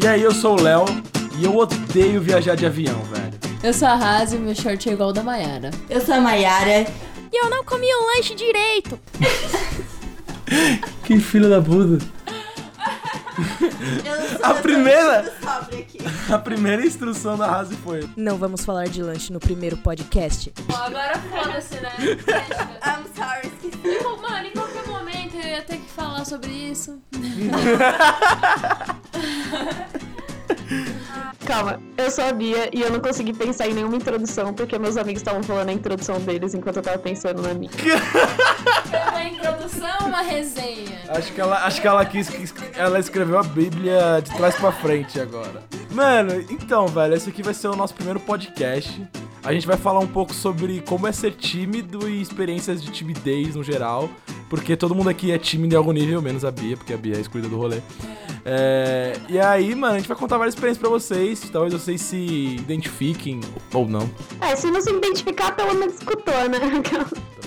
E aí, eu sou o Léo e eu odeio viajar de avião, velho. Eu sou a Razi e meu short é igual ao da Mayara. Eu sou a Mayara. E eu não comi o lanche direito. Que filho da puta. Eu A primeira-. A primeira instrução da Razi foi: Não vamos falar de lanche no primeiro podcast. Agora foda-se, né? I'm sorry, esqueci. Mano, em qualquer momento eu ia ter que falar sobre isso. Calma, eu sou a Bia e eu não consegui pensar em nenhuma introdução porque meus amigos estavam falando a introdução deles enquanto eu tava pensando na minha. É uma introdução ou uma resenha? Acho que ela, acho que ela quis ela escreveu a Bíblia de trás pra frente agora. Mano, então, velho, esse aqui vai ser o nosso primeiro podcast. A gente vai falar um pouco sobre como é ser tímido e experiências de timidez no geral. Porque todo mundo aqui é tímido em algum nível, menos a Bia, porque a Bia é a excluída do rolê. É, e aí, mano, a gente vai contar várias experiências pra vocês. Talvez vocês se identifiquem ou não. É, se não se identificar, pelo menos escutou, né?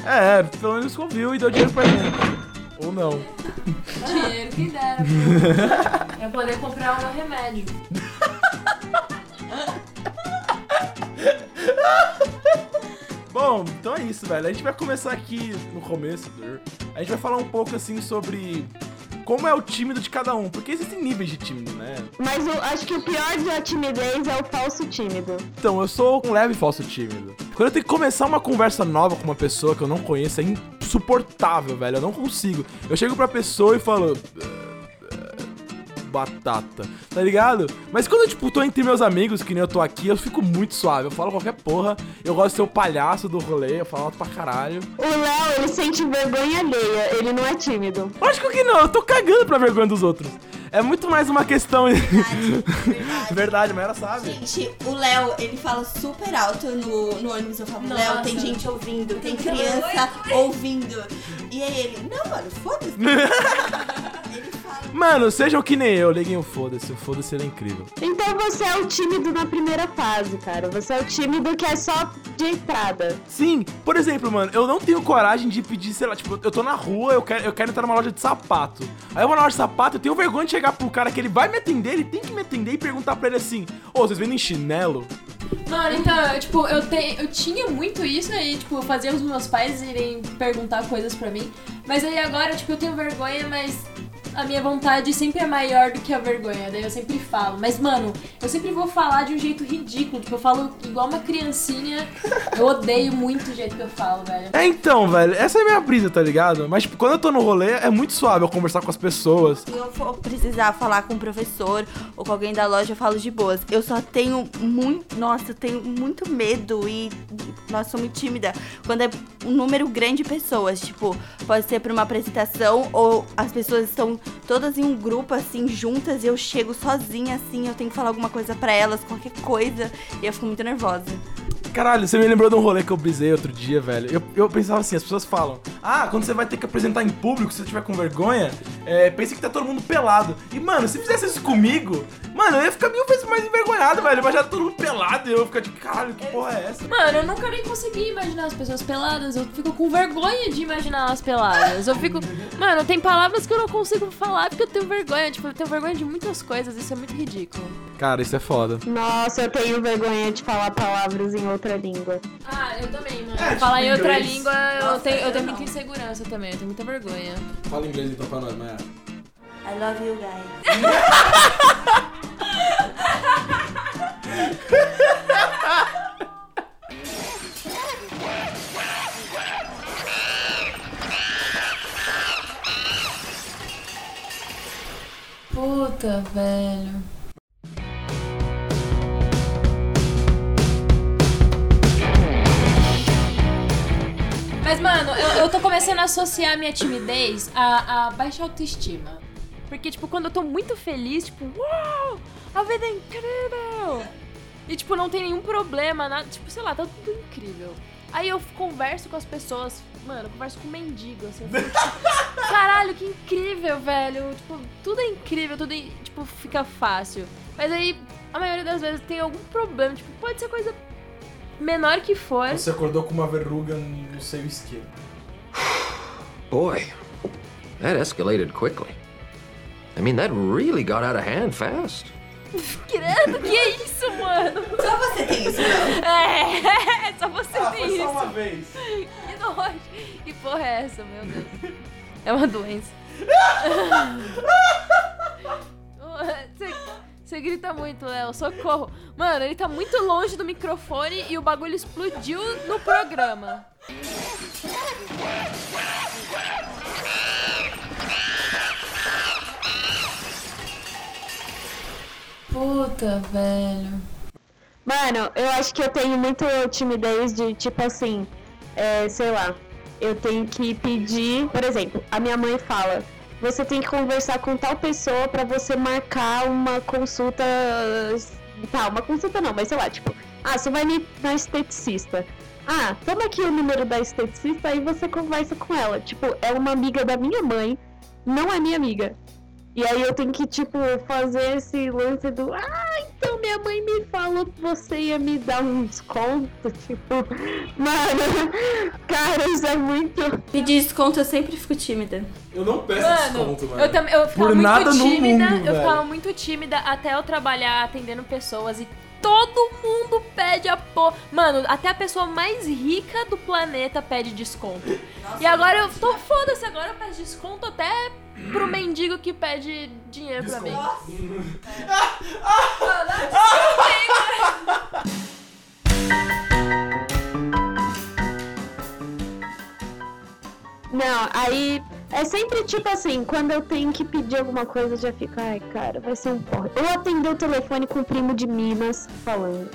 É, pelo menos ouviu e deu dinheiro pra gente. Ou não. Dinheiro que dera. Pra poder comprar um remédio. Bom, então é isso, velho. A gente vai começar aqui no começo. A gente vai falar um pouco assim sobre como é o tímido de cada um, porque existem níveis de tímido, né? Mas eu acho que o pior da timidez é o falso tímido. Então, eu sou um leve falso tímido. Quando eu tenho que começar uma conversa nova com uma pessoa que eu não conheço, é insuportável, velho. Eu não consigo. Eu chego pra pessoa e falo. Batata, tá ligado? Mas quando eu, tipo, tô entre meus amigos, que nem eu tô aqui, eu fico muito suave. Eu falo qualquer porra. Eu gosto de ser o palhaço do rolê, eu falo alto pra caralho. O Léo, ele sente vergonha alheia, ele não é tímido. Lógico que não, eu tô cagando pra vergonha dos outros. É muito mais uma questão. Verdade. Verdade, mas ela sabe. Gente, o Léo, ele fala super alto no, no ônibus. Eu falo. Léo, tem gente ouvindo, tem criança ouvindo. E aí ele, não, mano, foda-se. Mano, sejam que nem eu, liguem o foda-se. O foda-se ele é incrível. Então você é o tímido na primeira fase, cara. Você é o tímido que é só de entrada. Sim, por exemplo, mano, eu não tenho coragem de pedir, sei lá, tipo, eu tô na rua, eu quero, eu quero entrar numa loja de sapato. Aí eu vou na loja de sapato, eu tenho vergonha de chegar pro cara que ele vai me atender, ele tem que me atender e perguntar pra ele assim: Ô, vocês vendem chinelo? Mano, então, eu, tipo, eu, te, eu tinha muito isso aí, tipo, eu fazia os meus pais irem perguntar coisas pra mim. Mas aí agora, tipo, eu tenho vergonha, mas a minha vontade sempre é maior do que a vergonha. Daí eu sempre falo. Mas, mano, eu sempre vou falar de um jeito ridículo. Tipo, eu falo igual uma criancinha. Eu odeio muito o jeito que eu falo, velho. É então, velho, essa é a minha brisa, tá ligado? Mas, tipo, quando eu tô no rolê, é muito suave eu conversar com as pessoas. Se eu for precisar falar com o professor ou com alguém da loja, eu falo de boas. Eu só tenho muito. Nossa, eu tenho muito medo e. Nossa, sou muito tímida. Quando é um número grande de pessoas. Tipo, pode ser pra uma apresentação ou as pessoas estão todas em um grupo, assim, juntas e eu chego sozinha, assim. Eu tenho que falar alguma coisa pra elas, qualquer coisa. E eu fico muito nervosa. Caralho, você me lembrou de um rolê que eu brisei outro dia, velho. Eu, eu pensava assim, as pessoas falam, ah, quando você vai ter que apresentar em público, se você tiver com vergonha, é, pense que tá todo mundo pelado. E, mano, se fizesse isso comigo, mano, eu ia ficar mil vezes mais envergonhado, velho. Mas já todo mundo pelado e eu ia ficar tipo, caralho, que porra é essa? Mano, eu nunca nem consegui imaginar as pessoas peladas. Eu fico com vergonha de imaginar elas peladas. Eu fico. Mano, tem palavras que eu não consigo falar porque eu tenho vergonha. Tipo, eu tenho vergonha de muitas coisas. Isso é muito ridículo. Cara, isso é foda. Nossa, eu tenho vergonha de falar palavras em outra língua. Ah, eu também, mano. É, tipo, Falar em outra inglês. língua, eu Nossa, tenho, eu tenho muita insegurança também. Eu tenho muita vergonha. Fala inglês então pra nós, Maia. I love you guys. Puta, velho. Mas, mano, eu, tô começando a associar minha timidez a, a baixa autoestima. Porque, tipo, quando eu tô muito feliz, tipo, uau, a vida é incrível! E, tipo, não tem nenhum problema, nada, tipo, sei lá, tá tudo incrível. Aí eu converso com as pessoas, mano, eu converso com um mendigo, assim, tipo, caralho, que incrível, velho. Tipo, tudo é incrível, tudo, tipo, fica fácil. Mas aí, a maioria das vezes tem algum problema, tipo, pode ser coisa menor que for. Você acordou com uma verruga no seio esquerdo. Boy, that escalated quickly. I mean, that really got out of hand fast. Credo, que é isso, mano? Só você tem isso, não. É, só você Ah, tem foi só isso. uma vez. Que nojo. Que porra é essa, meu Deus? É uma doença. Você- Você grita muito, Léo. Socorro. Mano, ele tá muito longe do microfone e o bagulho explodiu no programa. Puta, velho. Mano, eu acho que eu tenho muito timidez de, tipo assim, é, sei lá, eu tenho que pedir, por exemplo, a minha mãe fala, você tem que conversar com tal pessoa pra você marcar uma consulta, tá, uma consulta não, mas sei lá, tipo, ah, você vai ne- na esteticista. Ah, toma aqui o número da esteticista aí você conversa com ela. Tipo, é uma amiga da minha mãe, não é minha amiga. E aí eu tenho que, tipo, fazer esse lance do. Ah, então minha mãe me falou que você ia me dar um desconto. Tipo, mano, cara, isso é muito. Pedir desconto, eu sempre fico tímida. Eu não peço Mano, desconto, mano. eu também eu ficava Por muito nada no tímida. mundo, eu velho. ficava muito tímida até eu trabalhar atendendo pessoas e todo mundo pede a porra. Mano, até a pessoa mais rica do planeta pede desconto. e agora eu tô foda-se, agora eu peço desconto até pro mendigo que pede dinheiro pra mim. Não, aí é sempre tipo assim, quando eu tenho que pedir alguma coisa, já fico, ai, cara, vai ser um porra. Ou atender o telefone com o primo de Minas falando.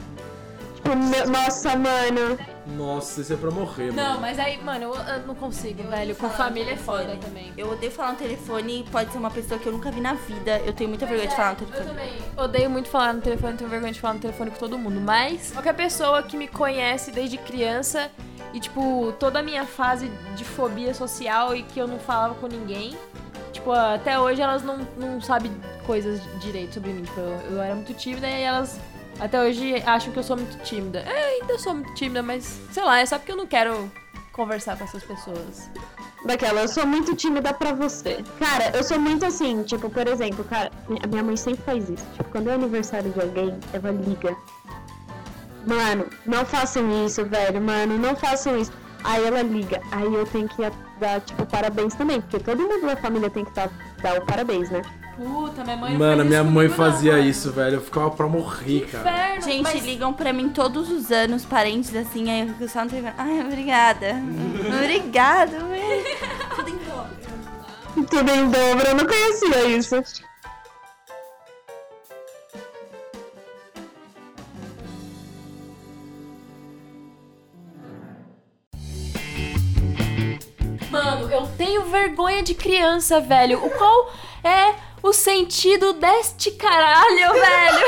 Tipo, nossa, mano. Nossa, isso é pra morrer, Não, mano. mas aí, mano, eu, eu não consigo, velho. Com família é foda também. Eu odeio falar no telefone, pode ser uma pessoa que eu nunca vi na vida. Eu tenho muita vergonha de falar no Eu telefone. também odeio muito falar no telefone, tenho vergonha de falar no telefone com todo mundo. Mas qualquer pessoa que me conhece desde criança e, tipo, toda a minha fase de fobia social e que eu não falava com ninguém, tipo, até hoje elas não, não sabem coisas direito sobre mim. Tipo, eu, eu era muito tímida e elas até hoje acham que eu sou muito tímida. Eu ainda sou muito tímida, mas sei lá, é só porque eu não quero conversar com essas pessoas. Daquela, eu sou muito tímida pra você. Cara, eu sou muito assim, tipo, por exemplo, cara, minha- minha mãe sempre faz isso. Tipo, quando é aniversário de alguém, ela liga. Mano, não façam isso, velho, mano, não façam isso. Aí ela liga, aí eu tenho que dar, tipo, parabéns também, porque todo mundo da família tem que dar, dar o parabéns, né? Puta, minha mãe Mano, minha isso mãe não, fazia mano. isso, velho. Eu ficava pra morrer, cara. Inferno, Gente, mas- ligam pra mim todos os anos, parentes assim, aí eu fico só no telefone. Ai, obrigada. obrigada, velho. Tudo em dobro. Tudo em dobro, eu não conhecia isso. Mano, eu tenho vergonha de criança, velho. O qual é o sentido deste caralho, velho?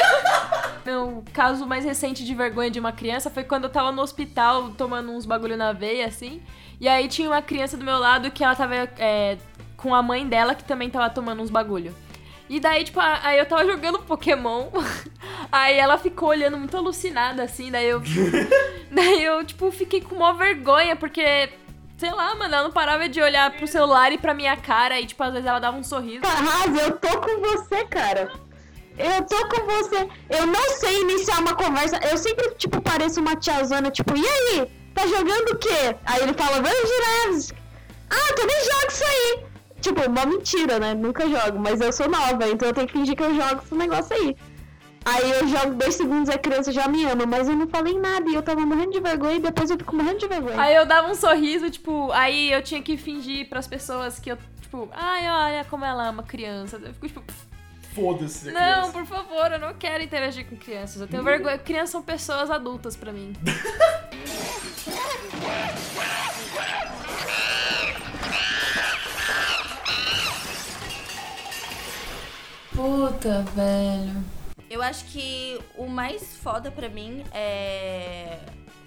Meu caso mais recente de vergonha de uma criança foi quando eu tava no hospital tomando uns bagulho na veia, assim. E aí tinha uma criança do meu lado que ela tava é, com a mãe dela que também tava tomando uns bagulho. E daí, tipo, aí eu tava jogando Pokémon. Aí ela ficou olhando muito alucinada, assim. Daí eu. daí eu, tipo, fiquei com maior vergonha, porque. Sei lá, mano, ela não parava de olhar pro celular e pra minha cara. E, tipo, às vezes ela dava um sorriso. Arrasa, eu tô com você, cara. Eu tô com você. Eu não sei iniciar uma conversa. Eu sempre, tipo, pareço uma tiazona, tipo, e aí? Tá jogando o quê? Aí ele fala, vamos girar. Ah, também jogo isso aí. Tipo, uma mentira, né? Nunca jogo, mas eu sou nova, então eu tenho que fingir que eu jogo esse negócio aí. Aí eu jogo dois segundos e a criança já me ama, mas eu não falei nada e eu tava morrendo de vergonha e depois eu fico morrendo de vergonha. Aí eu dava um sorriso, tipo, aí eu tinha que fingir pras pessoas que eu, tipo, ai, olha como ela ama criança. Eu fico, tipo, Foda-se. não, criança. por favor, eu não quero interagir com crianças. Eu tenho vergonha. Crianças são pessoas adultas pra mim. Puta, velho. Eu acho que o mais foda pra mim é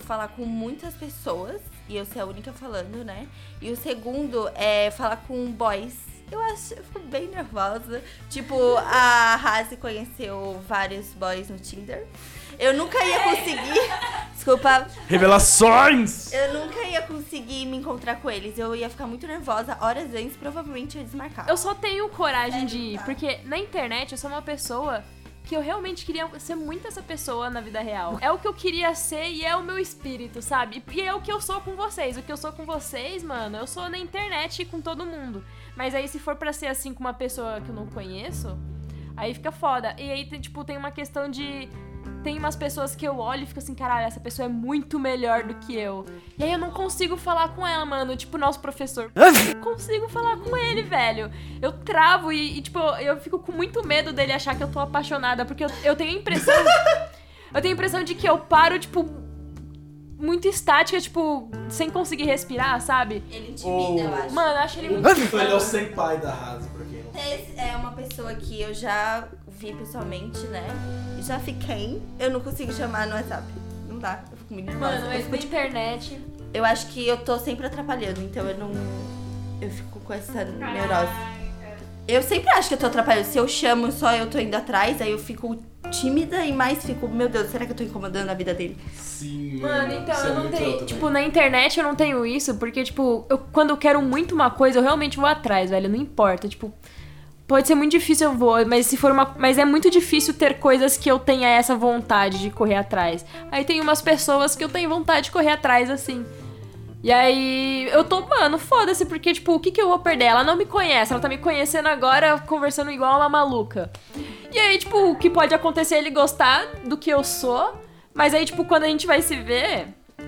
falar com muitas pessoas e eu ser a única falando, né? E o segundo é falar com boys. Eu acho, eu fico bem nervosa. Tipo, a Hazi conheceu vários boys no Tinder. Eu nunca ia conseguir. Desculpa, Revelações! eu nunca ia conseguir me encontrar com eles. Eu ia ficar muito nervosa. Horas antes, provavelmente eu ia desmarcar. Eu só tenho coragem de ir, porque na internet eu sou uma pessoa que eu realmente queria ser muito essa pessoa na vida real. É o que eu queria ser e é o meu espírito, sabe? E é o que eu sou com vocês. O que eu sou com vocês, mano, eu sou na internet com todo mundo. Mas aí se for pra ser assim com uma pessoa que eu não conheço, aí fica foda. E aí, tipo, tem uma questão de tem umas pessoas que eu olho e fico assim, caralho, essa pessoa é muito melhor do que eu. E aí eu não consigo falar com ela, mano. Tipo, nosso professor. Não consigo falar com ele, velho. Eu travo e, e, tipo, eu fico com muito medo dele achar que eu tô apaixonada. Porque eu, eu tenho a impressão. eu tenho a impressão de que eu paro, tipo, muito estática, tipo, sem conseguir respirar, sabe? Ele intimida, eu acho. Mano, eu acho ele muito. Ele é o senpai da Rasa, pra quem não é uma pessoa que eu já vi pessoalmente, né? E já fiquei. Eu não consigo chamar no WhatsApp. Não dá. Eu fico muito nervosa. Mano, eu, esse fico, da internet. eu acho que eu tô sempre atrapalhando, então eu não. Eu fico com essa neurose. Eu sempre acho que eu tô atrapalhando. Se eu chamo só eu tô indo atrás, aí eu fico tímida e mais fico, meu Deus, será que eu tô incomodando a vida dele? Sim, Mano, então, Isso é eu não tenho. Tipo, na internet eu não tenho isso, porque, tipo, eu, quando eu quero muito uma coisa, eu realmente vou atrás, velho. Não importa. Tipo, pode ser muito difícil, eu vou, mas se for uma. Mas é muito difícil ter coisas que eu tenha essa vontade de correr atrás. Aí tem umas pessoas que eu tenho vontade de correr atrás, assim. E aí, eu tô, mano, foda-se, porque, tipo, o que que eu vou perder? Ela não me conhece, ela tá me conhecendo agora, conversando igual uma maluca. E aí, tipo, o que pode acontecer é ele gostar do que eu sou, mas aí, tipo, quando a gente vai se ver,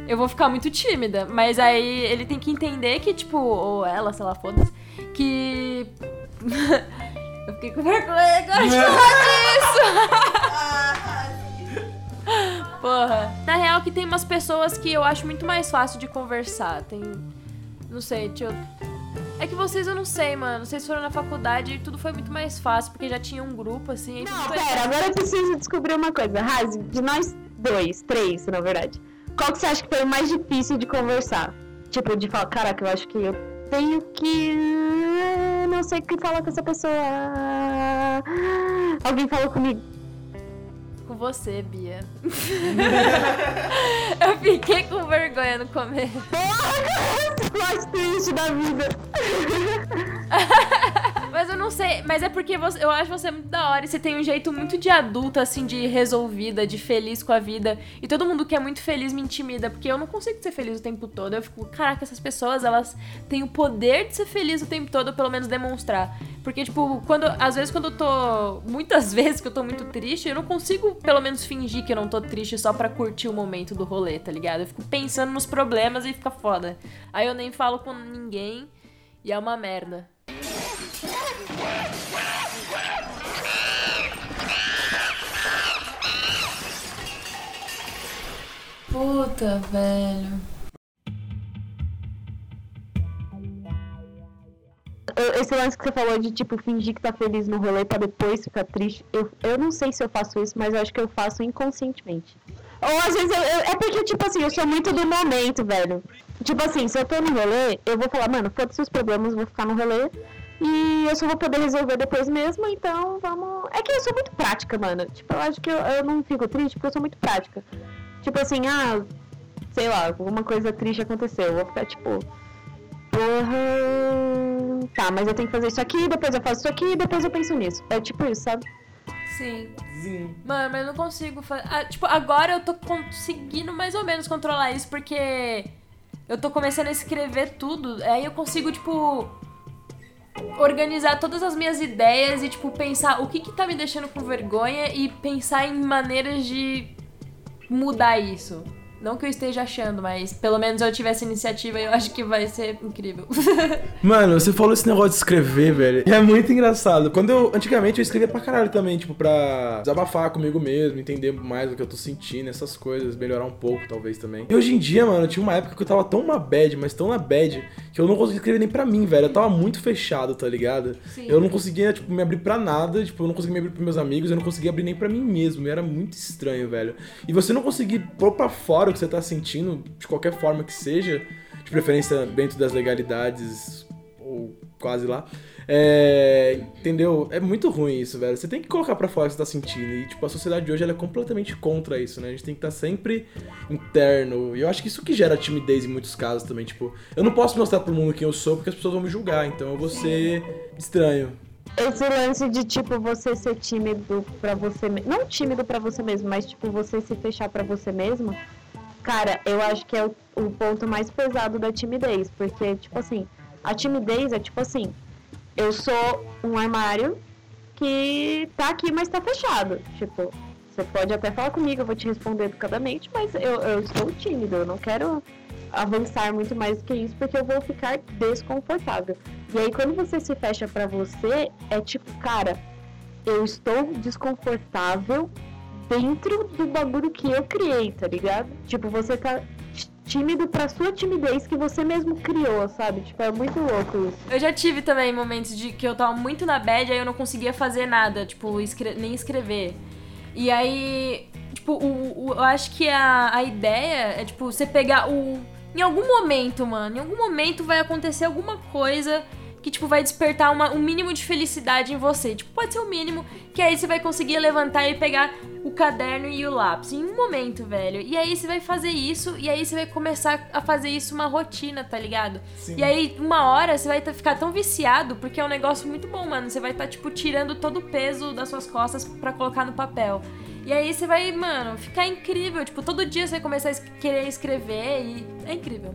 eu vou ficar muito tímida. Mas aí ele tem que entender que, tipo, ou ela, sei lá, foda-se, que. eu fiquei com vergonha agora de falar disso! Porra. Na real, que tem umas pessoas que eu acho muito mais fácil de conversar. Tem. Não sei, deixa eu. É que vocês eu não sei, mano. Vocês foram na faculdade e tudo foi muito mais fácil, porque já tinha um grupo, assim. Não, foi- pera, agora eu preciso descobrir uma coisa. Razi, de nós dois, três, na verdade, qual que você acha que foi o mais difícil de conversar? Tipo, de falar, caraca, eu acho que eu tenho que. Não sei o que falar com essa pessoa. Alguém falou comigo. Com você, Bia. eu fiquei com vergonha no começo. Porra, mais triste da vida. Mas eu não sei, mas é porque você- eu acho você muito da hora e você tem um jeito muito de adulta, assim, de resolvida, de feliz com a vida. E todo mundo que é muito feliz me intimida, porque eu não consigo ser feliz o tempo todo. Eu fico, caraca, essas pessoas, elas têm o poder de ser feliz o tempo todo, pelo menos demonstrar. Porque, tipo, quando. Às vezes quando eu tô. Muitas vezes que eu tô muito triste, eu não consigo, pelo menos, fingir que eu não tô triste só pra curtir o momento do rolê, tá ligado? Eu fico pensando nos problemas e fica foda. Aí eu nem falo com ninguém e é uma merda. Puta, velho. Esse lance que você falou de, tipo, fingir que tá feliz no rolê pra depois ficar triste, eu, eu não sei se eu faço isso, mas eu acho que eu faço inconscientemente. Ou às vezes eu, eu- é porque, tipo assim, eu sou muito do momento, velho. Tipo assim, se eu tô no rolê, eu vou falar, mano, foda-se os problemas, vou ficar no rolê. E eu só vou poder resolver depois mesmo, então vamos. É que eu sou muito prática, mano. Tipo, eu acho que eu, eu não fico triste porque eu sou muito prática. Tipo assim, ah, sei lá, alguma coisa triste aconteceu. Eu vou ficar tipo. Porra. Tá, mas eu tenho que fazer isso aqui, depois eu faço isso aqui, depois eu penso nisso. É tipo isso, sabe? Sim. Sim. Mano, mas eu não consigo fazer. Ah, tipo, agora eu tô conseguindo mais ou menos controlar isso, porque eu tô começando a escrever tudo. Aí eu consigo, tipo. Organizar todas as minhas ideias e, tipo, pensar o que que tá me deixando com vergonha e pensar em maneiras de mudar isso. Não que eu esteja achando, mas pelo menos eu tive essa iniciativa e eu acho que vai ser incrível. Mano, você falou esse negócio de escrever, velho. É muito engraçado. Quando eu. Antigamente eu escrevia pra caralho também, tipo, pra desabafar comigo mesmo, entender mais o que eu tô sentindo, essas coisas, melhorar um pouco, talvez também. E hoje em dia, mano, tinha uma época que eu tava tão uma bad, mas tão na bad, que eu não conseguia escrever nem pra mim, velho. Eu tava muito fechado, tá ligado? Sim. Eu não conseguia, tipo, me abrir pra nada, tipo, eu não conseguia me abrir pros meus amigos, eu não conseguia abrir nem pra mim mesmo. E era muito estranho, velho. E você não conseguir pôr pra fora o que você tá sentindo, de qualquer forma que seja, de preferência dentro das legalidades ou quase lá. É, entendeu? É muito ruim isso, velho. Você tem que colocar pra fora o que você tá sentindo. E, tipo, a sociedade de hoje ela é completamente contra isso, né? A gente tem que estar sempre interno. E eu acho que isso que gera timidez em muitos casos também. Tipo, eu não posso mostrar pro mundo quem eu sou porque as pessoas vão me julgar. Então eu vou ser estranho. esse lance de, tipo, você ser tímido pra você mesmo. Não tímido pra você mesmo, mas, tipo, você se fechar pra você mesmo. Cara, eu acho que é o, o ponto mais pesado da timidez. Porque, tipo assim, a timidez é tipo assim: eu sou um armário que tá aqui, mas tá fechado. Tipo, você pode até falar comigo, eu vou te responder educadamente, mas eu, eu estou tímido, eu não quero avançar muito mais do que isso, porque eu vou ficar desconfortável. E aí, quando você se fecha pra você, é tipo, cara, eu estou desconfortável dentro do bagulho que eu criei, tá ligado? Tipo, você tá tímido pra sua timidez que você mesmo criou, sabe? Tipo, é muito louco isso. Eu já tive também momentos de que eu tava muito na bad, aí eu não conseguia fazer nada, tipo, escre- nem escrever. E aí, tipo, o, o- eu acho que a, a ideia é, tipo, você pegar o. Em algum momento, mano, em algum momento vai acontecer alguma coisa que, tipo, vai despertar uma, um mínimo de felicidade em você. Tipo, pode ser o mínimo, que aí você vai conseguir levantar e pegar o caderno e o lápis. Em um momento, velho. E aí você vai fazer isso, e aí você vai começar a fazer isso uma rotina, tá ligado? Sim. E aí, uma hora, você vai tá- ficar tão viciado, porque é um negócio muito bom, mano. Você vai estar, tipo, tirando todo o peso das suas costas pra colocar no papel. E aí você vai, mano, ficar incrível. Tipo, todo dia você vai começar a querer escrever e. É incrível.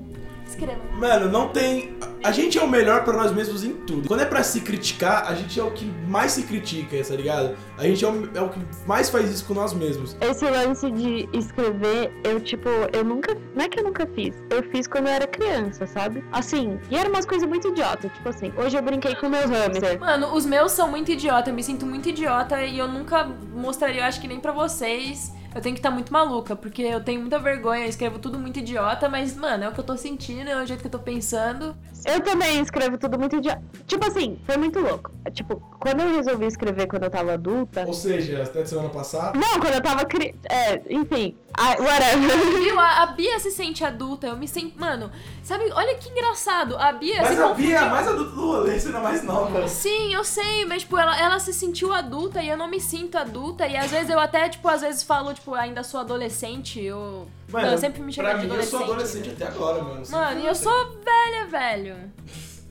Escreva. Mano, não tem. A gente é o melhor pra nós mesmos em tudo. Quando é pra se criticar, a gente é o que mais se critica, tá ligado? A gente é o, é o que mais faz isso com nós mesmos. Esse lance de escrever, eu, tipo, eu nunca. Não é que eu nunca fiz. Eu fiz quando eu era criança, sabe? Assim, e era umas coisas muito idiotas. Tipo assim, hoje eu brinquei com meus hamster. Mano, os meus são muito idiota, eu me sinto muito idiota e eu nunca mostraria, eu acho que nem pra vocês. Eu tenho que estar muito maluca, porque eu tenho muita vergonha, eu escrevo tudo muito idiota, mas, mano, é o que eu tô sentindo, é o jeito que eu tô pensando. Eu também escrevo tudo muito idiota. Tipo assim, foi muito louco. Tipo, quando eu resolvi escrever quando eu tava adulta. Ou seja, até semana passada. Não, quando eu tava cri... É, enfim. Ah, whatever. Viu? A, a Bia se sente adulta, eu me sinto. Mano, sabe, olha que engraçado. A Bia Mas se a confundiu. Bia é a mais adulta do rolê, você não é mais nova. Sim, eu sei, mas, tipo, ela, ela se sentiu adulta e eu não me sinto adulta. E às vezes eu até, tipo, às vezes falo, tipo, ainda sou adolescente. Eu, Mano, eu sempre me chamo de mim, eu adolescente. sou adolescente até agora, mano. Mano, e eu sou velha, velho.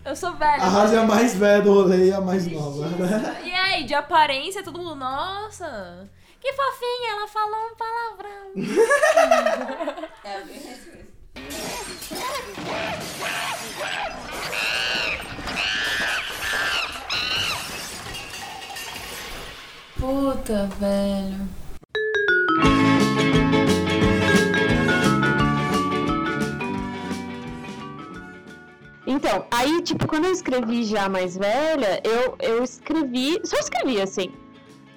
Eu sou velha. A Rasa é a mais velha do rolê e a mais nova, né? E aí, de aparência, todo mundo, nossa, que fofinha, ela falou um palavrão. É bem isso mesmo. Puta, velho. Tipo, quando eu escrevi já mais velha, eu, eu escrevi. Só escrevi assim.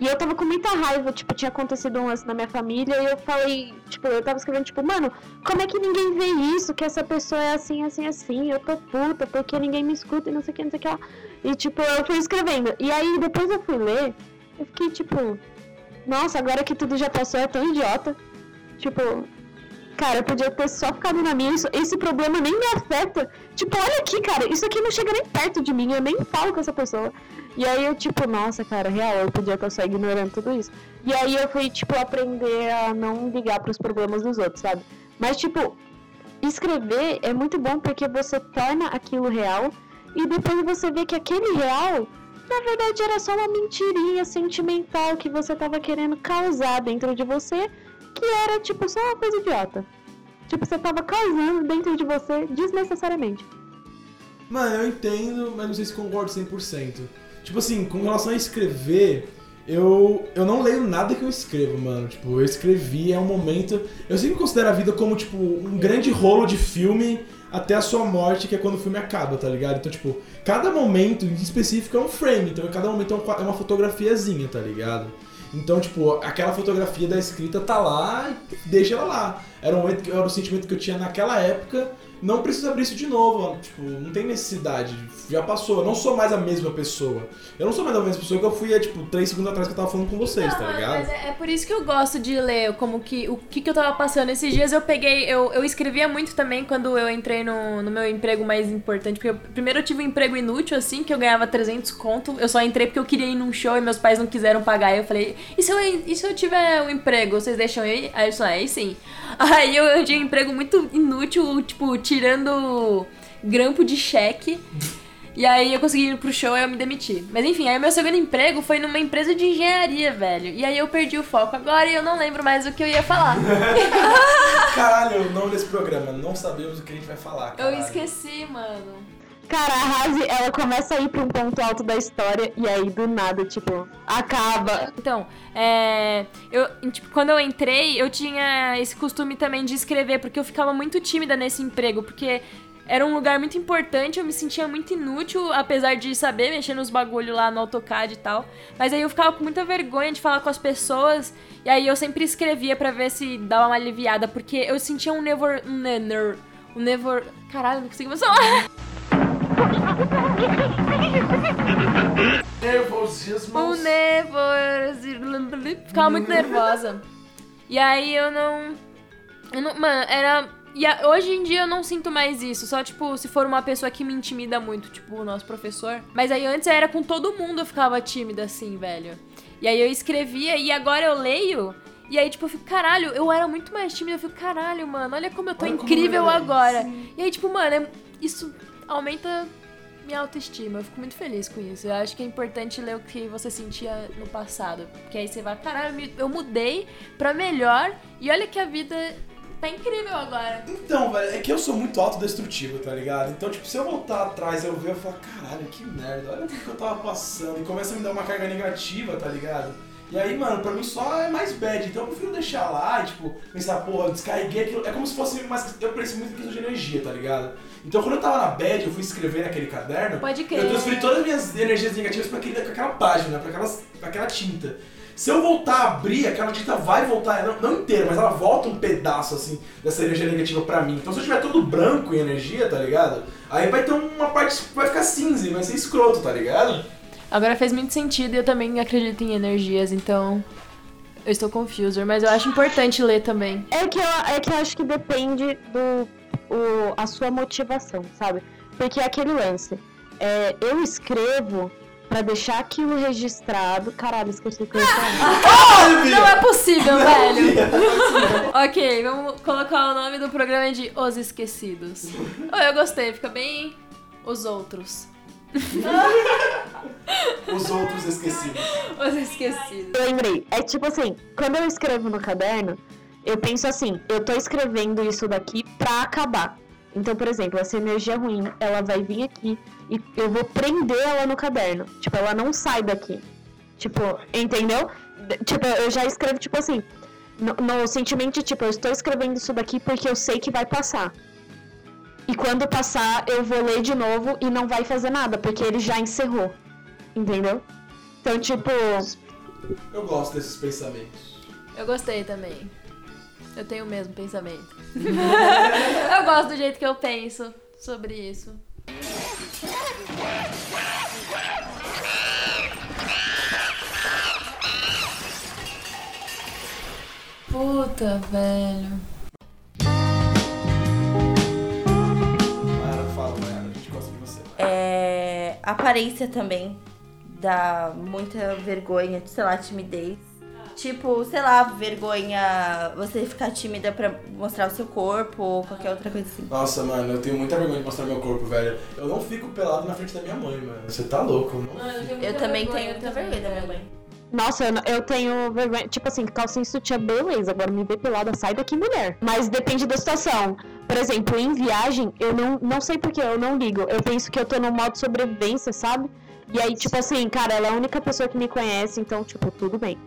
E eu tava com muita raiva, tipo, tinha acontecido um lance na minha família e eu falei, tipo, eu tava escrevendo, tipo, mano, como é que ninguém vê isso? Que essa pessoa é assim, assim, assim, eu tô puta, porque ninguém me escuta e não sei o que, não sei o que lá. E, tipo, eu fui escrevendo. E aí, depois eu fui ler, eu fiquei, tipo, nossa, agora que tudo já passou, tão idiota. Tipo, cara, eu podia ter só ficado na minha, isso, esse problema nem me afeta. Tipo, olha aqui, cara, isso aqui não chega nem perto de mim, eu nem falo com essa pessoa. E aí eu, tipo, nossa, cara, real, eu podia estar só ignorando tudo isso. E aí eu fui, tipo, aprender a não ligar pros problemas dos outros, sabe? Mas, tipo, escrever é muito bom porque você torna aquilo real e depois você vê que aquele real, na verdade, era só uma mentirinha sentimental que você tava querendo causar dentro de você, que era, tipo, só uma coisa idiota. Tipo, você tava causando dentro de você desnecessariamente. Mano, eu entendo, mas não sei se concordo 100%. Tipo assim, com relação a escrever, eu, eu não leio nada que eu escrevo, mano. Tipo, eu escrevi, é um momento. Eu sempre considero a vida como, tipo, um grande rolo de filme até a sua morte, que é quando o filme acaba, tá ligado? Então, tipo, cada momento em específico é um frame, então cada momento é é uma fotografiazinha, tá ligado? Então, tipo, aquela fotografia da escrita tá lá e deixa ela lá. Era o, momento era o sentimento que eu tinha naquela época. Não preciso abrir isso de novo, ó. tipo, não tem necessidade. Já passou, eu não sou mais a mesma pessoa. Eu não sou mais a mesma pessoa que eu fui há, tipo, três segundos atrás que eu tava falando com vocês, Não, tá ligado? Mas é, é por isso que eu gosto de ler como que o que, que eu tava passando. Esses dias eu peguei, eu, eu escrevia muito também quando eu entrei no, no meu emprego mais importante. Porque eu, primeiro eu tive um emprego inútil, assim, que eu ganhava 300 conto. Eu só entrei porque eu queria ir num show e meus pais não quiseram pagar. E eu falei, e se eu, e se eu tiver um emprego, vocês deixam eu ir? Aí eles falaram, aí sim. Aí eu, eu tinha um emprego muito inútil, tipo, tirando grampo de cheque. E aí eu consegui ir pro show e eu me demiti. Mas enfim, aí o meu segundo emprego foi numa empresa de engenharia, velho. E aí eu perdi o foco agora e eu não lembro mais o que eu ia falar. Caralho, o nome desse programa, não sabemos o que a gente vai falar. eu caralho. esqueci, mano. Cara, a Razi, ela começa a ir pra um ponto alto da história e aí do nada, tipo, acaba. Então, é, eu, tipo, quando eu entrei, eu tinha esse costume também de escrever, porque eu ficava muito tímida nesse emprego, porque era um lugar muito importante, eu me sentia muito inútil, apesar de saber mexer nos bagulho lá no AutoCAD e tal. Mas aí eu ficava com muita vergonha de falar com as pessoas, e aí eu sempre escrevia pra ver se dava uma aliviada, porque eu sentia um nevor... um nenor... um nevor... Caralho, não consigo mais falar. Nervosismo. Um nervoso. Ficava muito nervosa. E aí eu não. Eu não mano, era. E a- hoje em dia eu não sinto mais isso. Só, tipo, se for uma pessoa que me intimida muito, tipo o nosso professor. Mas aí antes era com todo mundo eu ficava tímida assim, velho. E aí eu escrevia e agora eu leio. E aí, tipo, eu fico, caralho, eu era muito mais tímida. Eu fico, caralho, mano, olha como eu tô Olha incrível eu agora. sim. E aí, tipo, mano, é- isso aumenta minha autoestima. Eu fico muito feliz com isso. Eu acho que é importante ler o que você sentia no passado. Porque aí você vai, caralho, eu mudei pra melhor e olha que a vida tá incrível agora. Então, velho, é que eu sou muito autodestrutivo, tá ligado? Então, tipo, se eu voltar atrás eu ver, eu falo, caralho, que merda, olha o que eu tava passando. E começa a me dar uma carga negativa, tá ligado? E aí, mano, pra mim só é mais bad. Então eu prefiro deixar lá tipo, pensar, porra, descarreguei aquilo. É como se fosse mais. Eu penso muito de energia, tá ligado? Então quando eu tava na bad, eu fui escrever naquele caderno. Pode crer. Eu transferi todas as minhas energias negativas pra, aquele, pra aquela página, pra, aquelas, pra aquela tinta. Se eu voltar a abrir, aquela tinta vai voltar, não, não inteira, mas ela volta um pedaço, assim, dessa energia negativa pra mim. Então se eu tiver todo branco em energia, tá ligado? Aí vai ter uma parte que vai ficar cinza e vai ser escroto, tá ligado? Agora fez muito sentido e eu também acredito em energias, então. Eu estou confuser, mas eu acho importante ler também. É que eu, é que eu acho que depende do o, a sua motivação, sabe? Porque é aquele lance. É, eu escrevo pra deixar aquilo registrado. Caralho, esqueci o que eu ia falar. Não é possível, velho. ok, vamos colocar o nome do programa de Os Esquecidos. Oh, eu gostei, fica bem os outros. Os outros esquecidos. Os Esquecidos. Eu lembrei. É tipo assim, quando eu escrevo no caderno, eu penso assim, eu tô escrevendo isso daqui pra acabar. Então, por exemplo, essa energia ruim, ela vai vir aqui e eu vou prender ela no caderno. Tipo, ela não sai daqui. Tipo, entendeu? Tipo, eu já escrevo, tipo assim, no, no sentimento de, tipo, eu estou escrevendo isso daqui porque eu sei que vai passar. E quando passar, eu vou ler de novo e não vai fazer nada, porque ele já encerrou. Entendeu? Então, tipo, Eu gosto desses pensamentos. Eu gostei também. Eu tenho o mesmo pensamento. eu gosto do jeito que eu penso sobre isso. Puta, velho. Mayara, fala, Mayara, a gente gosta de você. É, aparência também dá muita vergonha, sei lá, timidez. Tipo, sei lá, vergonha você ficar tímida pra mostrar o seu corpo ou qualquer outra coisa assim. Nossa, mano, eu tenho muita vergonha de mostrar meu corpo, velho. Eu não fico pelado na frente da minha mãe, mano. Você tá louco, não? Eu também tenho muita vergonha da minha mãe. Nossa, eu, eu tenho vergonha. Tipo assim, calcinha e sutiã, beleza. Agora me depilada, sai daqui, mulher. Mas depende da situação. Por exemplo, em viagem, eu não, não sei porquê, eu não ligo. Eu penso que eu tô no modo sobrevivência, sabe? E aí, tipo assim, cara, ela é a única pessoa que me conhece, então, tipo, tudo bem.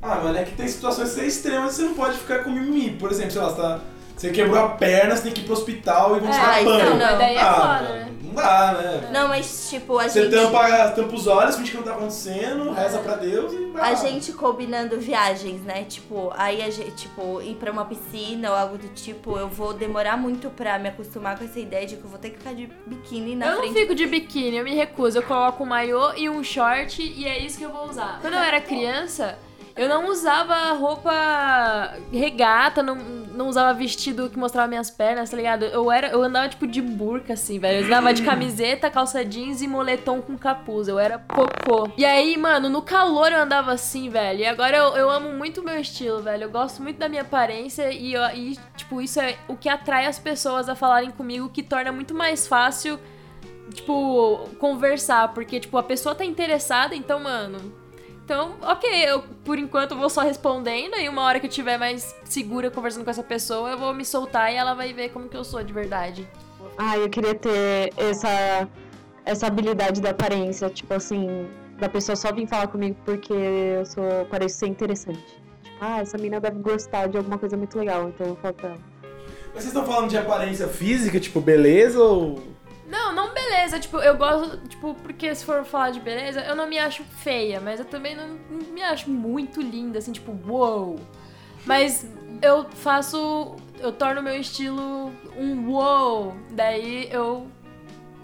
Ah, mano, é que tem situações que são extremas e você não pode ficar com mimimi. Por exemplo, sei lá, você, tá, você quebrou a perna, você tem que ir pro hospital e vão te É, dar pano. não, mas daí é ah, foda, né? Não dá, né? Não, mas tipo, a Você gente. tampa, tampa os olhos, finge que não tá acontecendo, reza pra Deus e vai. A lá. gente combinando viagens, né? Tipo, aí a gente, tipo, ir pra uma piscina ou algo do tipo, eu vou demorar muito pra me acostumar com essa ideia de que eu vou ter que ficar de biquíni na eu não frente. fico de biquíni, eu me recuso. Eu coloco um maiô e um short e é isso que eu vou usar. Quando eu era criança, eu não usava roupa regata, não, não usava vestido que mostrava minhas pernas, tá ligado? Eu era, eu andava tipo de burca assim, velho. Eu andava de camiseta, calça jeans e moletom com capuz. Eu era cocô. E aí, mano, no calor eu andava assim, velho. E agora eu, eu amo muito o meu estilo, velho. Eu gosto muito da minha aparência e, eu- e, tipo, isso é o que atrai as pessoas a falarem comigo, que torna muito mais fácil tipo, conversar, porque, tipo, a pessoa tá interessada, então, mano. Então, ok, eu por enquanto vou só respondendo, e uma hora que eu tiver mais segura conversando com essa pessoa, eu vou me soltar e ela vai ver como que eu sou de verdade. Ah, eu queria ter essa, essa habilidade da aparência, tipo assim, da pessoa só vir falar comigo porque eu sou pareço ser interessante. Tipo, ah, essa menina deve gostar de alguma coisa muito legal, então eu falo pra ela. Mas vocês estão falando de aparência física, tipo, beleza ou. Beleza, tipo, eu gosto, tipo, porque se for falar de beleza, eu não me acho feia, mas eu também não, me acho muito linda, assim, tipo, uou. Mas eu faço, eu torno meu estilo um uou, daí eu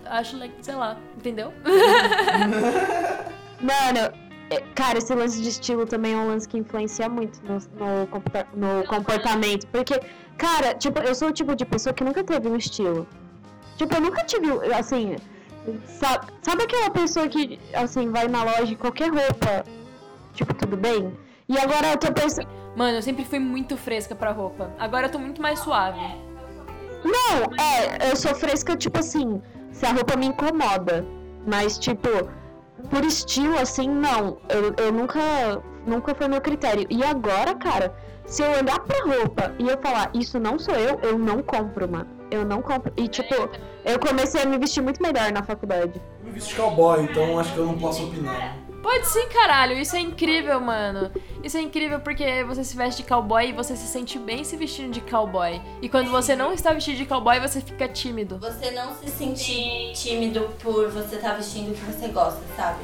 acho, like, sei lá, entendeu? Mano, é, cara, esse lance de estilo também é um lance que influencia muito no, no, comporta- no comportamento. Porque, cara, tipo, eu sou o tipo de pessoa que nunca teve um estilo. Tipo, eu nunca tive, assim. Sabe, sabe aquela pessoa que, assim, vai na loja e qualquer roupa, tipo, tudo bem? E agora eu tô pensando. Mano, eu sempre fui muito fresca pra roupa. Agora eu tô muito mais suave. Não, é, eu sou fresca, tipo assim, se a roupa me incomoda. Mas, tipo, por estilo, assim, não. Eu, eu nunca, nunca foi meu critério. E agora, cara, se eu olhar pra roupa e eu falar, isso não sou eu, eu não compro, mano. Eu não compro. E, tipo, eu comecei a me vestir muito melhor na faculdade. Eu me visto de cowboy, então acho que eu não posso opinar. Pode sim, caralho. Isso é incrível, mano. Isso é incrível porque você se veste de cowboy e você se sente bem se vestindo de cowboy. E quando você não está vestido de cowboy, você fica tímido. Você não se sentir tímido por você estar vestindo o que você gosta, sabe?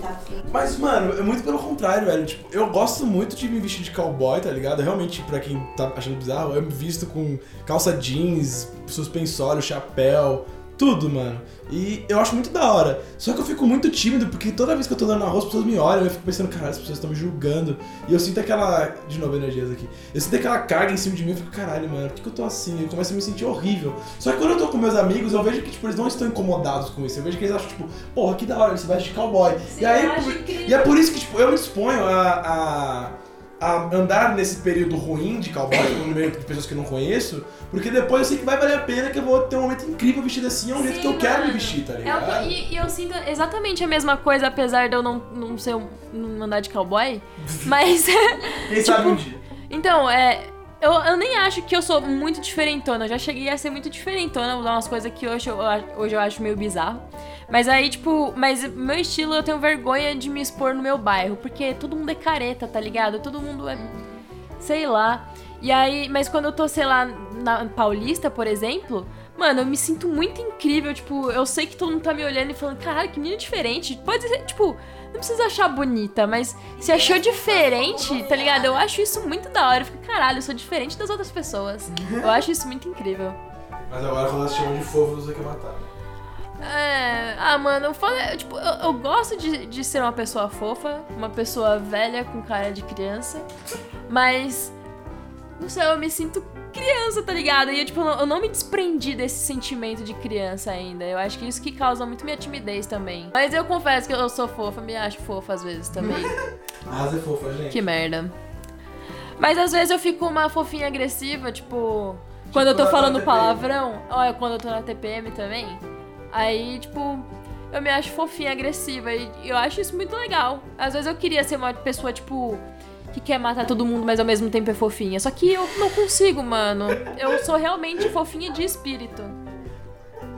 Tá. Mas, mano, é muito pelo contrário, velho. Tipo, eu gosto muito de me vestir de cowboy, tá ligado? Realmente, pra quem tá achando bizarro, eu me visto com calça jeans, suspensório, chapéu, tudo, mano. E eu acho muito da hora. Só que eu fico muito tímido, porque toda vez que eu tô andando na rua, as pessoas me olham eu fico pensando, caralho, as pessoas estão me julgando. E eu sinto aquela. De novo, energias aqui. Eu sinto aquela carga em cima de mim e fico, caralho, mano, por que, que eu tô assim? Eu começo a me sentir horrível. Só que quando eu tô com meus amigos, eu vejo que, tipo, eles não estão incomodados com isso. Eu vejo que eles acham, tipo, porra, que da hora, você veste de cowboy. e aí, por- e é por isso que, tipo, eu me exponho a, a, a andar nesse período ruim de cowboy no meio de pessoas que eu não conheço, porque depois eu sei que vai valer a pena que eu vou ter um momento incrível vestido assim, é um jeito que eu Sim, quero me mano. vestir, tá É ligado? e, e eu sinto exatamente a mesma coisa, apesar de eu não, não ser um, não andar de cowboy. Mas. Quem sabe um dia. então, é. Eu, eu nem acho que eu sou muito diferentona. Eu já cheguei a ser muito diferentona, usar umas coisas que hoje eu, hoje eu acho meio bizarro. Mas aí, tipo, mas meu estilo eu tenho vergonha de me expor no meu bairro, porque todo mundo é careta, tá ligado? Todo mundo é. sei lá. E aí, mas quando eu tô, sei lá, na Paulista, por exemplo, mano, eu me sinto muito incrível. Tipo, eu sei que todo mundo tá me olhando e falando, caralho, que menina diferente. Pode ser, tipo, não precisa achar bonita, mas se achou diferente, tá ligado? Eu acho isso muito da hora. Eu fico, caralho, eu sou diferente das outras pessoas. Eu acho isso muito incrível. Mas agora quando elas chamam de fofo, você quer matar. É, ah, mano, eu, falo, eu, tipo, eu, eu gosto de, de ser uma pessoa fofa, uma pessoa velha com cara de criança, mas não sei, eu me sinto criança, tá ligado? E eu, tipo, eu não- me desprendi desse sentimento de criança ainda. Eu acho que isso que causa muito minha timidez também. Mas eu confesso que eu sou fofa, me acho fofa às vezes também. Asa é fofa, gente. que merda. Mas às vezes eu fico uma fofinha agressiva, tipo, quando eu tô falando palavrão, olha, quando eu tô na TPM também. Aí, tipo, eu me acho fofinha, agressiva. E eu acho isso muito legal. Às vezes eu queria ser uma pessoa, tipo, que quer matar todo mundo, mas ao mesmo tempo é fofinha. Só que eu não consigo, mano. Eu sou realmente fofinha de espírito.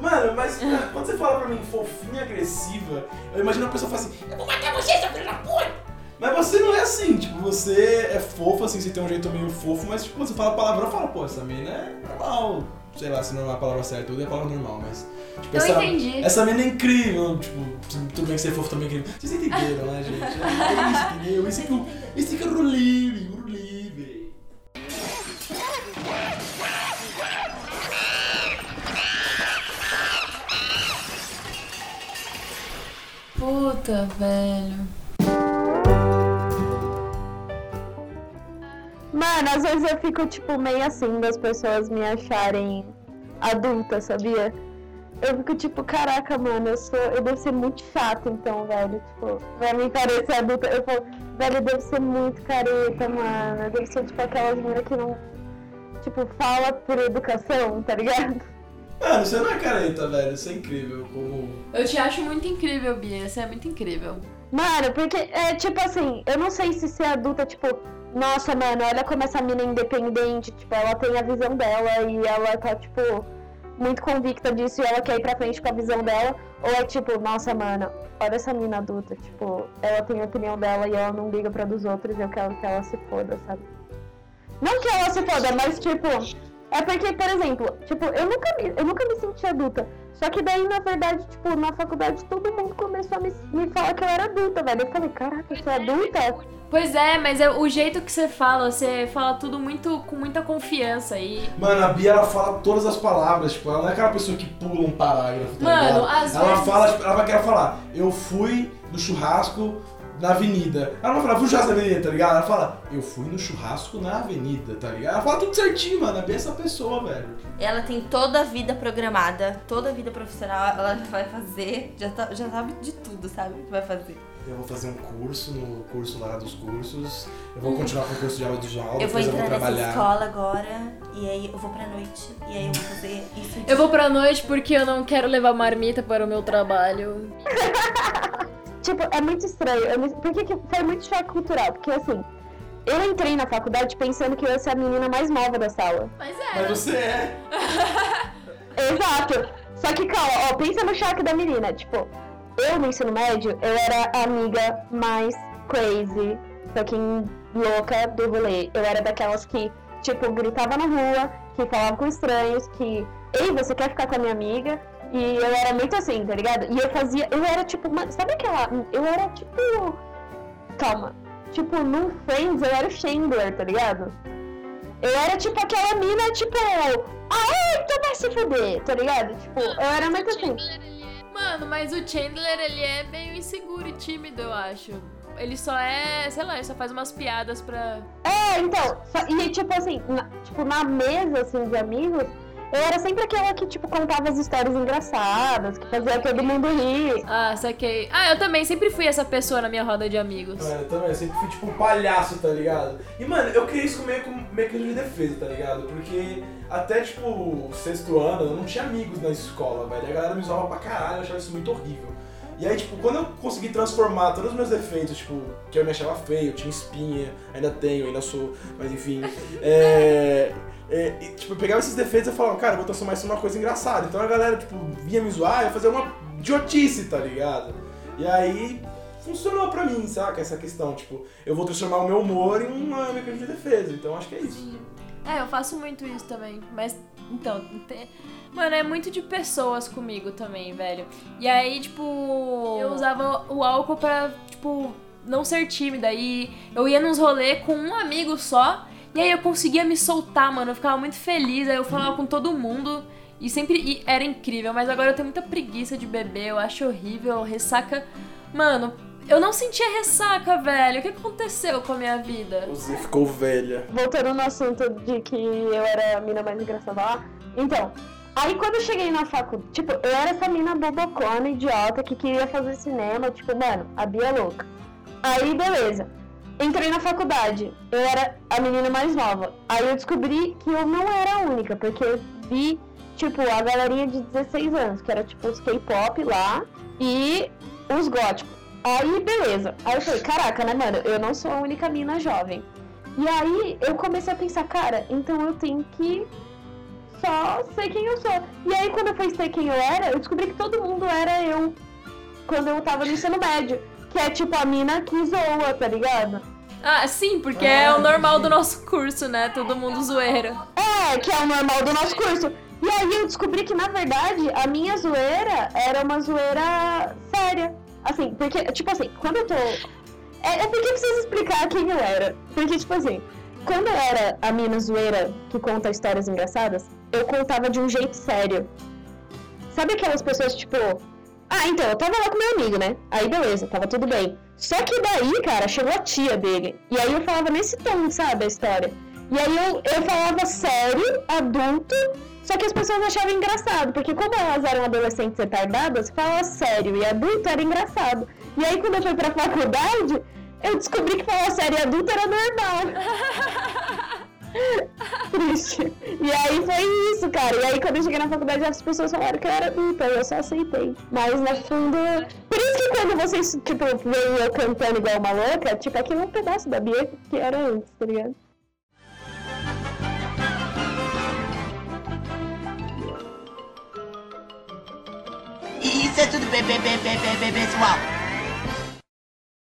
Mano, mas cara, quando você fala pra mim fofinha agressiva, eu imagino a pessoa fala assim, eu vou matar você, seu filho da puta! Mas você não é assim, tipo, você é fofo, assim, você tem um jeito meio fofo, mas tipo, quando você fala palavrão, fala, pô, essa mina é normal. Sei lá, se não é a palavra certa, tudo é a palavra normal, mas. Tipo, Eu essa, entendi. Essa mina é incrível, tipo, tudo bem que você é fofo também, incrível. Vocês entenderam, né, gente? É isso, entendeu? Isso que eu. Isso que eu rulive, rulive. Puta, velho. Mano, às vezes eu fico, tipo, meio assim das pessoas me acharem adulta, sabia? Eu fico tipo, caraca, mano, eu sou. Eu devo ser muito chata então, velho. Tipo, pra mim parecer adulta, eu falo, velho, eu devo ser muito careta, mano. Eu devo ser tipo aquelas meninas que não. Tipo, fala por educação, tá ligado? Mano, você não é careta, velho. Você é incrível. Como. Eu te acho muito incrível, Bia. Você é muito incrível. Mano, porque é tipo assim, eu não sei se ser adulta, tipo, nossa, mano, olha como essa mina é independente, tipo, ela tem a visão dela e ela tá, tipo, muito convicta disso e ela quer ir pra frente com a visão dela. Ou é tipo, nossa, mano, olha essa mina adulta, tipo, ela tem a opinião dela e ela não liga pra dos outros eu quero que ela se foda, sabe? Não que ela se foda, mas tipo, é porque, por exemplo, tipo, eu nunca me, eu nunca me senti adulta. Só que daí, na verdade, tipo, na faculdade todo mundo começou a me, me falar que eu era adulta, velho. Eu falei, caraca, eu sou adulta? Pois é, mas é o jeito que você fala, você fala tudo muito com muita confiança e. Mano, a Bia ela fala todas as palavras, tipo, ela não é aquela pessoa que pula um parágrafo, tá Mano, ligado? às ela vezes- fala, tipo, ela vai querer falar, eu fui no churrasco na avenida. Ela não vai falar, fui no churrasco na avenida, tá ligado? Ela fala, eu fui no churrasco na avenida, tá ligado? Ela fala tudo certinho, mano. A Bia é essa pessoa, velho. Ela tem toda a vida programada, toda a vida profissional, ela vai fazer, já, tá- já sabe de tudo, sabe? O que vai fazer. Eu vou fazer um curso no curso lá dos cursos. Eu vou continuar com o curso de audiovisual, Eu vou depois eu vou entrar nessa escola agora, e aí eu vou pra noite, e aí eu vou fazer isso. Eu vou pra noite porque eu não quero levar marmita para o meu trabalho. Tipo, é muito estranho. Eu me... Porque que foi muito choque cultural. Porque assim, eu entrei na faculdade pensando que eu ia ser a menina mais nova da sala. Mas Mas é. você é. Exato. Só que, calma, ó, pensa no choque da menina. Tipo, eu no ensino médio, eu era a amiga mais crazy, fucking louca do rolê. Eu era daquelas que, tipo, gritava na rua, que falava com estranhos, que, ei, você quer ficar com a minha amiga? E eu era muito assim, tá ligado? E eu fazia, eu era tipo, uma, sabe aquela, eu era tipo, calma, tipo, no Friends eu era o Chandler, tá ligado? Eu era tipo aquela mina, tipo, ai, tu vai se fuder, tá ligado? Tipo, eu era muito assim. Mas o Chandler, ele é meio inseguro e tímido, eu acho. Ele só é, sei lá, ele só faz umas piadas pra. É, então, só- e tipo assim, na, tipo, na mesa, assim, de amigos, eu era sempre aquela que, tipo, contava as histórias engraçadas, que fazia todo mundo rir. Ah, saquei. Ah, eu também sempre fui essa pessoa na minha roda de amigos. Mano, eu também, eu sempre fui tipo um palhaço, tá ligado? E mano, eu criei isso meio como mecanismo de defesa, tá ligado? Porque até tipo sexto ano eu não tinha amigos na escola, velho. A galera me zoava pra caralho, eu achava isso muito horrível. E aí, tipo, quando eu consegui transformar todos os meus defeitos, tipo, que eu me achava feio, eu tinha espinha, ainda tenho, ainda sou, mas enfim. É. é, e, tipo, eu pegava esses defeitos e falava, cara, vou transformar isso numa coisa engraçada. Então a galera, tipo, vinha me zoar e fazia uma idiotice, tá ligado? E aí funcionou pra mim, saca? Essa questão, tipo, eu vou transformar o meu humor em uma mecanismo de defesa. Então acho que é isso. É, eu faço muito isso também. Mas, então, te- mano, é muito de pessoas comigo também, velho. E aí, tipo, eu usava o álcool pra, tipo, não ser tímida. E eu ia nos rolê com um amigo só. E aí eu conseguia me soltar, mano. Eu ficava muito feliz. Aí eu falava com todo mundo. E sempre e era incrível. Mas agora eu tenho muita preguiça de beber. Eu acho horrível. Ressaca. Mano, eu não sentia ressaca, velho. O que aconteceu com a minha vida? Você ficou velha. Voltando no assunto de que eu era a mina mais engraçada lá. Então, aí quando eu cheguei na faculdade, tipo, eu era essa mina bobocona, idiota, que queria fazer cinema, tipo, mano, a Bia é louca. Aí, beleza. Entrei na faculdade, eu era a menina mais nova. Aí eu descobri que eu não era a única, porque eu vi, tipo, a galerinha de 16 anos, que era tipo os K-pop lá e os góticos. Aí, beleza. Aí eu falei, caraca, né, mano? Eu não sou a única mina jovem. E aí eu comecei a pensar, cara, então eu tenho que só ser quem eu sou. E aí quando eu fui ser quem eu era, eu descobri que todo mundo era eu quando eu tava no ensino médio. Que é tipo a mina que zoa, tá ligado? Ah, sim, porque é o normal do nosso curso, né? Todo mundo zoeira. É, que é o normal do nosso curso. E aí eu descobri que, na verdade, a minha zoeira era uma zoeira séria. Assim, porque, tipo assim, quando eu tô. É, é porque eu preciso explicar quem eu era. Porque, tipo assim, quando eu era a mina zoeira que conta histórias engraçadas, eu contava de um jeito sério. Sabe aquelas pessoas, tipo. Ah, então, eu tava lá com meu amigo, né? Aí beleza, tava tudo bem. Só que daí, cara, chegou a tia dele. E aí eu falava nesse tom, sabe, a história. E aí eu, eu falava sério, adulto, só que as pessoas achavam engraçado, porque como elas eram adolescentes retardadas, falar sério e adulto era engraçado. E aí quando eu fui pra faculdade, eu descobri que falar sério e adulto era normal. Triste. E aí foi isso, cara. E aí quando eu cheguei na faculdade, as pessoas falaram que eu era adulta, eu só aceitei. Mas no fundo. Por isso que quando vocês, tipo, veem eu cantando igual uma louca, tipo, aquilo é um pedaço da Bia que era antes, tá ligado? Isso é tudo bem, pessoal.